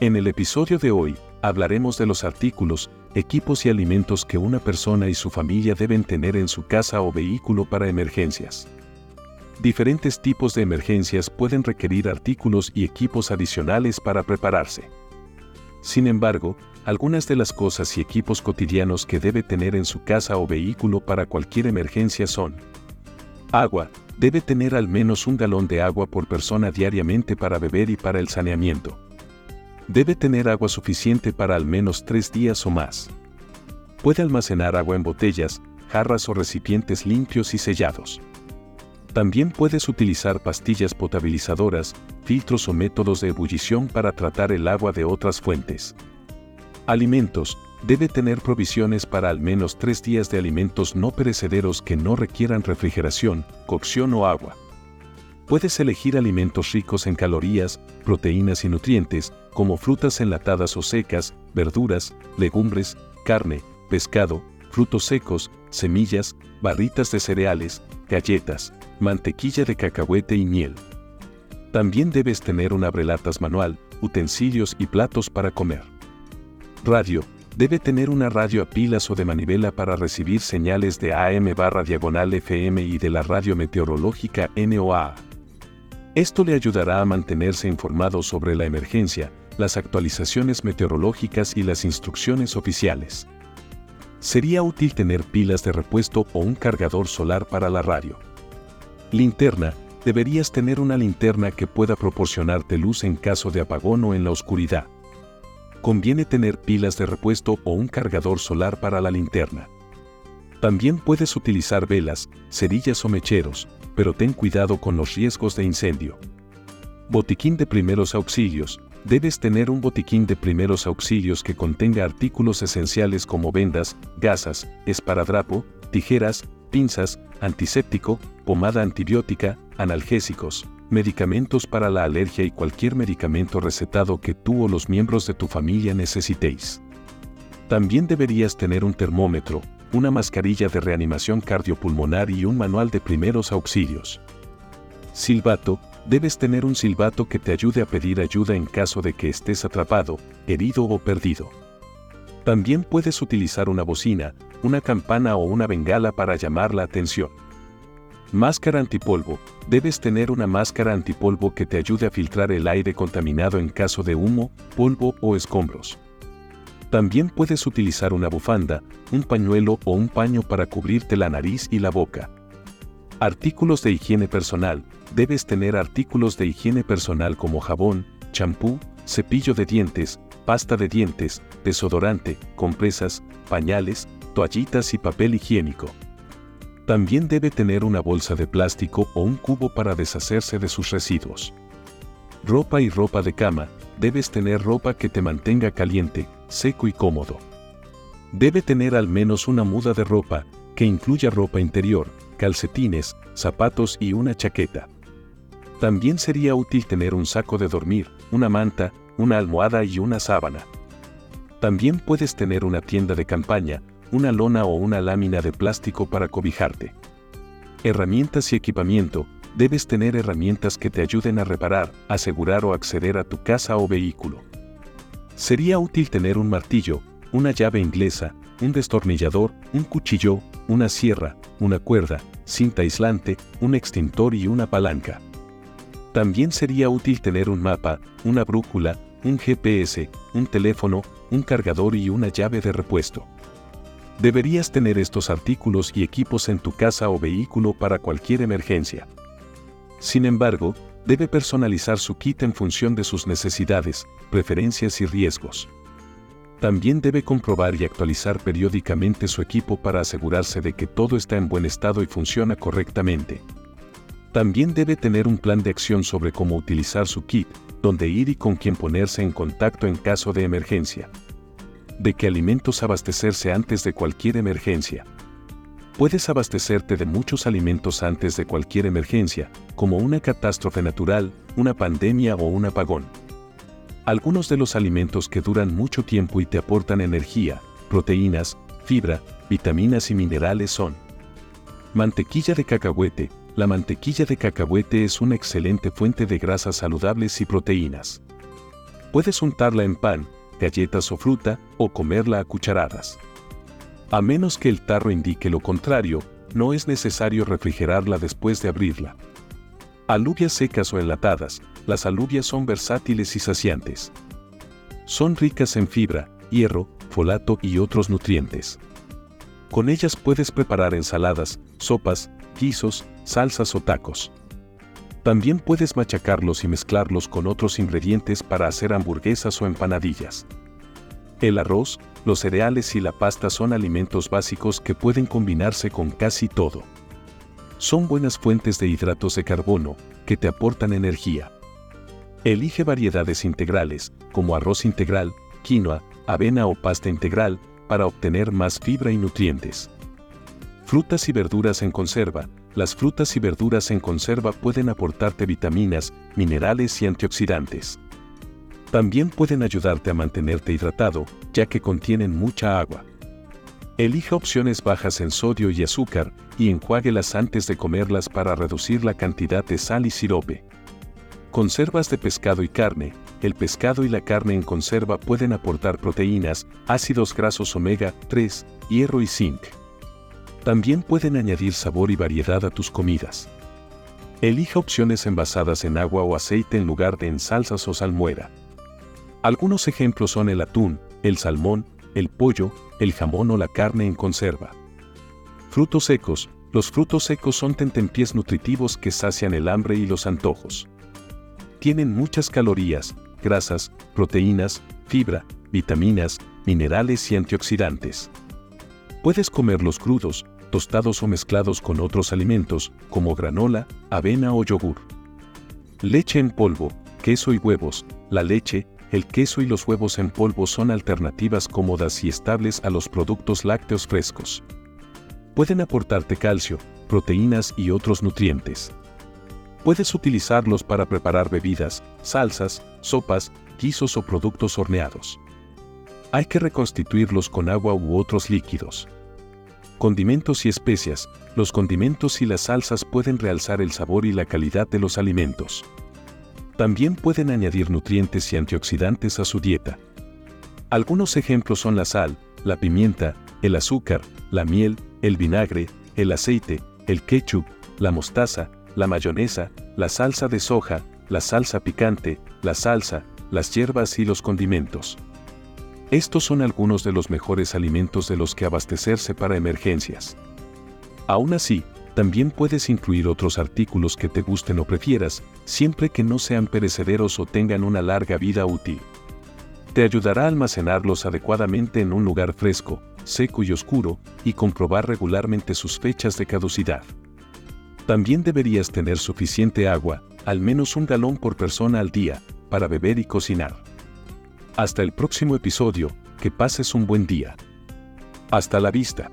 En el episodio de hoy, hablaremos de los artículos, equipos y alimentos que una persona y su familia deben tener en su casa o vehículo para emergencias. Diferentes tipos de emergencias pueden requerir artículos y equipos adicionales para prepararse. Sin embargo, algunas de las cosas y equipos cotidianos que debe tener en su casa o vehículo para cualquier emergencia son Agua. Debe tener al menos un galón de agua por persona diariamente para beber y para el saneamiento. Debe tener agua suficiente para al menos tres días o más. Puede almacenar agua en botellas, jarras o recipientes limpios y sellados. También puedes utilizar pastillas potabilizadoras, filtros o métodos de ebullición para tratar el agua de otras fuentes. Alimentos. Debe tener provisiones para al menos tres días de alimentos no perecederos que no requieran refrigeración, cocción o agua. Puedes elegir alimentos ricos en calorías, proteínas y nutrientes, como frutas enlatadas o secas, verduras, legumbres, carne, pescado, frutos secos, semillas, barritas de cereales, galletas, mantequilla de cacahuete y miel. También debes tener un abrelatas manual, utensilios y platos para comer. Radio. Debe tener una radio a pilas o de manivela para recibir señales de AM barra diagonal FM y de la radio meteorológica NOAA. Esto le ayudará a mantenerse informado sobre la emergencia, las actualizaciones meteorológicas y las instrucciones oficiales. Sería útil tener pilas de repuesto o un cargador solar para la radio. Linterna. Deberías tener una linterna que pueda proporcionarte luz en caso de apagón o en la oscuridad conviene tener pilas de repuesto o un cargador solar para la linterna. También puedes utilizar velas, cerillas o mecheros, pero ten cuidado con los riesgos de incendio. Botiquín de primeros auxilios. Debes tener un botiquín de primeros auxilios que contenga artículos esenciales como vendas, gasas, esparadrapo, tijeras, pinzas, antiséptico, pomada antibiótica, analgésicos, medicamentos para la alergia y cualquier medicamento recetado que tú o los miembros de tu familia necesitéis. También deberías tener un termómetro, una mascarilla de reanimación cardiopulmonar y un manual de primeros auxilios. Silbato, debes tener un silbato que te ayude a pedir ayuda en caso de que estés atrapado, herido o perdido. También puedes utilizar una bocina, una campana o una bengala para llamar la atención. Máscara antipolvo. Debes tener una máscara antipolvo que te ayude a filtrar el aire contaminado en caso de humo, polvo o escombros. También puedes utilizar una bufanda, un pañuelo o un paño para cubrirte la nariz y la boca. Artículos de higiene personal. Debes tener artículos de higiene personal como jabón, champú, cepillo de dientes, pasta de dientes, desodorante, compresas, pañales, toallitas y papel higiénico. También debe tener una bolsa de plástico o un cubo para deshacerse de sus residuos. Ropa y ropa de cama. Debes tener ropa que te mantenga caliente, seco y cómodo. Debe tener al menos una muda de ropa, que incluya ropa interior, calcetines, zapatos y una chaqueta. También sería útil tener un saco de dormir, una manta, una almohada y una sábana. También puedes tener una tienda de campaña, una lona o una lámina de plástico para cobijarte. Herramientas y equipamiento. Debes tener herramientas que te ayuden a reparar, asegurar o acceder a tu casa o vehículo. Sería útil tener un martillo, una llave inglesa, un destornillador, un cuchillo, una sierra, una cuerda, cinta aislante, un extintor y una palanca. También sería útil tener un mapa, una brújula, un GPS, un teléfono, un cargador y una llave de repuesto. Deberías tener estos artículos y equipos en tu casa o vehículo para cualquier emergencia. Sin embargo, debe personalizar su kit en función de sus necesidades, preferencias y riesgos. También debe comprobar y actualizar periódicamente su equipo para asegurarse de que todo está en buen estado y funciona correctamente. También debe tener un plan de acción sobre cómo utilizar su kit, dónde ir y con quién ponerse en contacto en caso de emergencia de qué alimentos abastecerse antes de cualquier emergencia. Puedes abastecerte de muchos alimentos antes de cualquier emergencia, como una catástrofe natural, una pandemia o un apagón. Algunos de los alimentos que duran mucho tiempo y te aportan energía, proteínas, fibra, vitaminas y minerales son mantequilla de cacahuete. La mantequilla de cacahuete es una excelente fuente de grasas saludables y proteínas. Puedes untarla en pan, galletas o fruta, o comerla a cucharadas. A menos que el tarro indique lo contrario, no es necesario refrigerarla después de abrirla. Alubias secas o enlatadas, las alubias son versátiles y saciantes. Son ricas en fibra, hierro, folato y otros nutrientes. Con ellas puedes preparar ensaladas, sopas, guisos, salsas o tacos. También puedes machacarlos y mezclarlos con otros ingredientes para hacer hamburguesas o empanadillas. El arroz, los cereales y la pasta son alimentos básicos que pueden combinarse con casi todo. Son buenas fuentes de hidratos de carbono, que te aportan energía. Elige variedades integrales, como arroz integral, quinoa, avena o pasta integral, para obtener más fibra y nutrientes. Frutas y verduras en conserva. Las frutas y verduras en conserva pueden aportarte vitaminas, minerales y antioxidantes. También pueden ayudarte a mantenerte hidratado, ya que contienen mucha agua. Elija opciones bajas en sodio y azúcar y enjuáguelas antes de comerlas para reducir la cantidad de sal y sirope. Conservas de pescado y carne. El pescado y la carne en conserva pueden aportar proteínas, ácidos grasos omega 3, hierro y zinc. También pueden añadir sabor y variedad a tus comidas. Elija opciones envasadas en agua o aceite en lugar de en salsas o salmuera. Algunos ejemplos son el atún, el salmón, el pollo, el jamón o la carne en conserva. Frutos secos. Los frutos secos son tentempiés nutritivos que sacian el hambre y los antojos. Tienen muchas calorías, grasas, proteínas, fibra, vitaminas, minerales y antioxidantes. Puedes comerlos crudos, tostados o mezclados con otros alimentos, como granola, avena o yogur. Leche en polvo, queso y huevos. La leche, el queso y los huevos en polvo son alternativas cómodas y estables a los productos lácteos frescos. Pueden aportarte calcio, proteínas y otros nutrientes. Puedes utilizarlos para preparar bebidas, salsas, sopas, guisos o productos horneados. Hay que reconstituirlos con agua u otros líquidos. Condimentos y especias. Los condimentos y las salsas pueden realzar el sabor y la calidad de los alimentos. También pueden añadir nutrientes y antioxidantes a su dieta. Algunos ejemplos son la sal, la pimienta, el azúcar, la miel, el vinagre, el aceite, el ketchup, la mostaza, la mayonesa, la salsa de soja, la salsa picante, la salsa, las hierbas y los condimentos. Estos son algunos de los mejores alimentos de los que abastecerse para emergencias. Aún así, también puedes incluir otros artículos que te gusten o prefieras, siempre que no sean perecederos o tengan una larga vida útil. Te ayudará a almacenarlos adecuadamente en un lugar fresco, seco y oscuro, y comprobar regularmente sus fechas de caducidad. También deberías tener suficiente agua, al menos un galón por persona al día, para beber y cocinar. Hasta el próximo episodio, que pases un buen día. Hasta la vista.